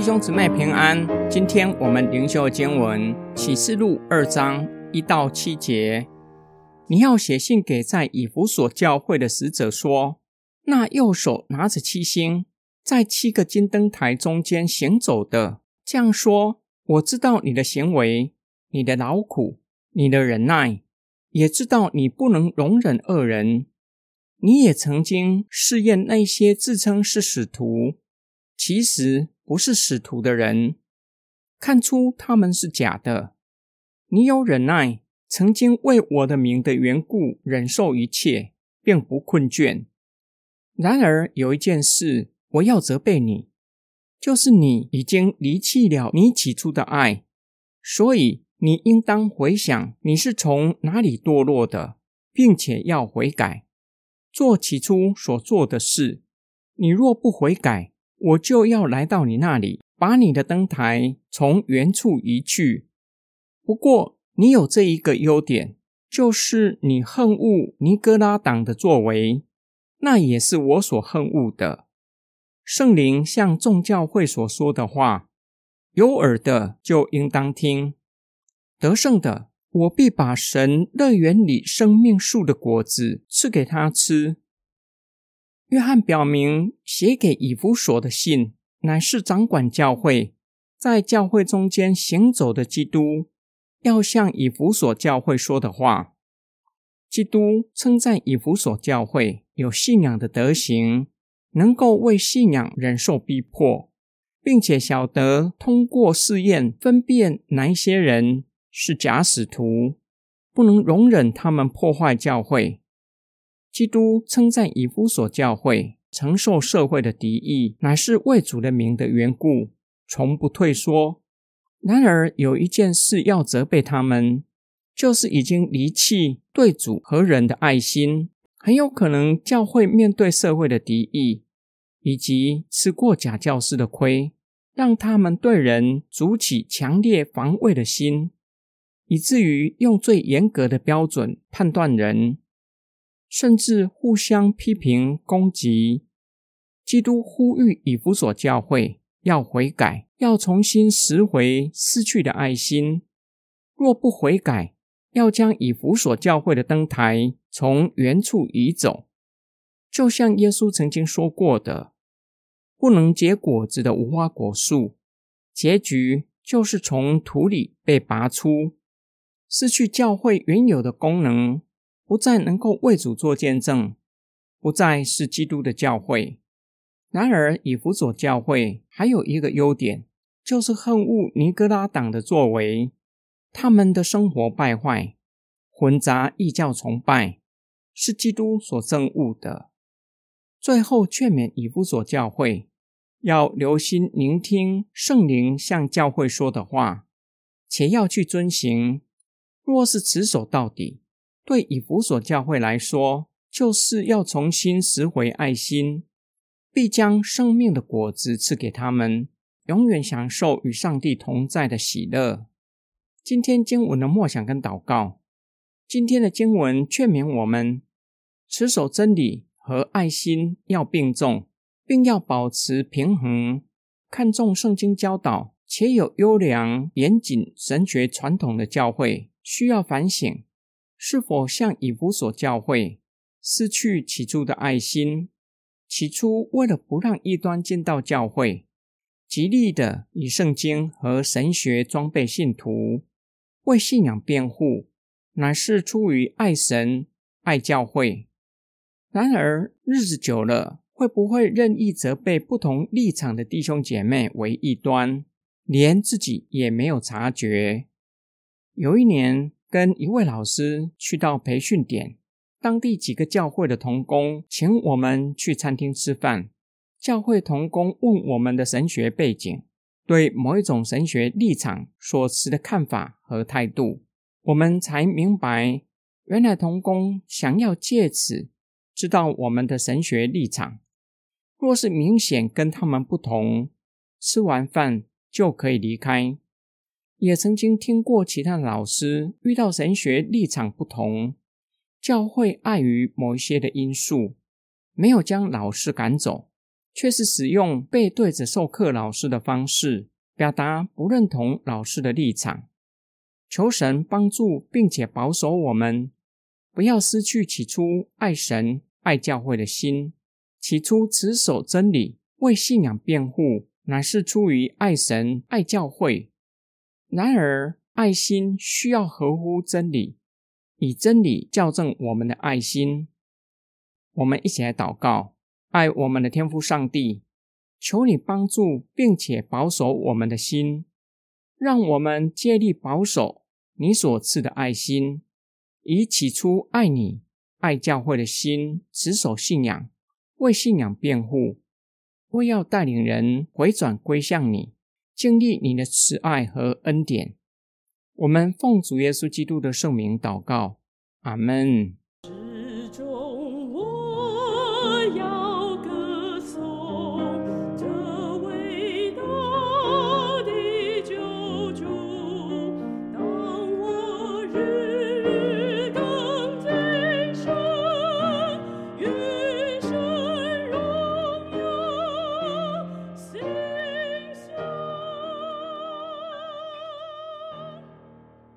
弟兄姊妹平安，今天我们灵修经文启示录二章一到七节。你要写信给在以弗所教会的使者说：那右手拿着七星，在七个金灯台中间行走的，这样说：我知道你的行为，你的劳苦，你的忍耐，也知道你不能容忍恶人。你也曾经试验那些自称是使徒，其实不是使徒的人，看出他们是假的。你有忍耐，曾经为我的名的缘故忍受一切，并不困倦。然而有一件事，我要责备你，就是你已经离弃了你起初的爱，所以你应当回想你是从哪里堕落的，并且要悔改。做起初所做的事，你若不悔改，我就要来到你那里，把你的灯台从原处移去。不过，你有这一个优点，就是你恨恶尼哥拉党的作为，那也是我所恨恶的。圣灵向众教会所说的话，有耳的就应当听。得胜的。我必把神乐园里生命树的果子赐给他吃。约翰表明，写给以弗所的信，乃是掌管教会，在教会中间行走的基督，要向以弗所教会说的话。基督称赞以弗所教会有信仰的德行，能够为信仰忍受逼迫，并且晓得通过试验分辨哪一些人。是假使徒，不能容忍他们破坏教会。基督称赞以弗所教会承受社会的敌意，乃是为主的名的缘故，从不退缩。然而有一件事要责备他们，就是已经离弃对主和人的爱心，很有可能教会面对社会的敌意，以及吃过假教师的亏，让他们对人筑起强烈防卫的心。以至于用最严格的标准判断人，甚至互相批评攻击。基督呼吁以弗所教会要悔改，要重新拾回失去的爱心。若不悔改，要将以弗所教会的灯台从原处移走。就像耶稣曾经说过的：“不能结果子的无花果树，结局就是从土里被拔出。”失去教会原有的功能，不再能够为主做见证，不再是基督的教会。然而，以弗所教会还有一个优点，就是恨恶尼哥拉党的作为。他们的生活败坏，混杂异教崇拜，是基督所憎恶的。最后，劝勉以弗所教会要留心聆听圣灵向教会说的话，且要去遵行。若是持守到底，对以弗所教会来说，就是要重新拾回爱心，必将生命的果子赐给他们，永远享受与上帝同在的喜乐。今天经文的默想跟祷告，今天的经文劝勉我们持守真理和爱心要并重，并要保持平衡，看重圣经教导且有优良严谨神学传统的教会。需要反省，是否像以弗所教会失去起初的爱心？起初为了不让异端进到教会，极力的以圣经和神学装备信徒，为信仰辩护，乃是出于爱神、爱教会。然而日子久了，会不会任意责备不同立场的弟兄姐妹为异端，连自己也没有察觉？有一年，跟一位老师去到培训点，当地几个教会的同工请我们去餐厅吃饭。教会同工问我们的神学背景，对某一种神学立场所持的看法和态度，我们才明白，原来同工想要借此知道我们的神学立场。若是明显跟他们不同，吃完饭就可以离开。也曾经听过其他老师遇到神学立场不同，教会碍于某一些的因素，没有将老师赶走，却是使用背对着授课老师的方式，表达不认同老师的立场。求神帮助，并且保守我们，不要失去起初爱神、爱教会的心。起初持守真理、为信仰辩护，乃是出于爱神、爱教会。然而，爱心需要合乎真理，以真理校正我们的爱心。我们一起来祷告。爱我们的天父上帝，求你帮助并且保守我们的心，让我们竭力保守你所赐的爱心，以起初爱你、爱教会的心，持守信仰，为信仰辩护，为要带领人回转归向你，经历你的慈爱和恩典。我们奉主耶稣基督的圣名祷告，阿门。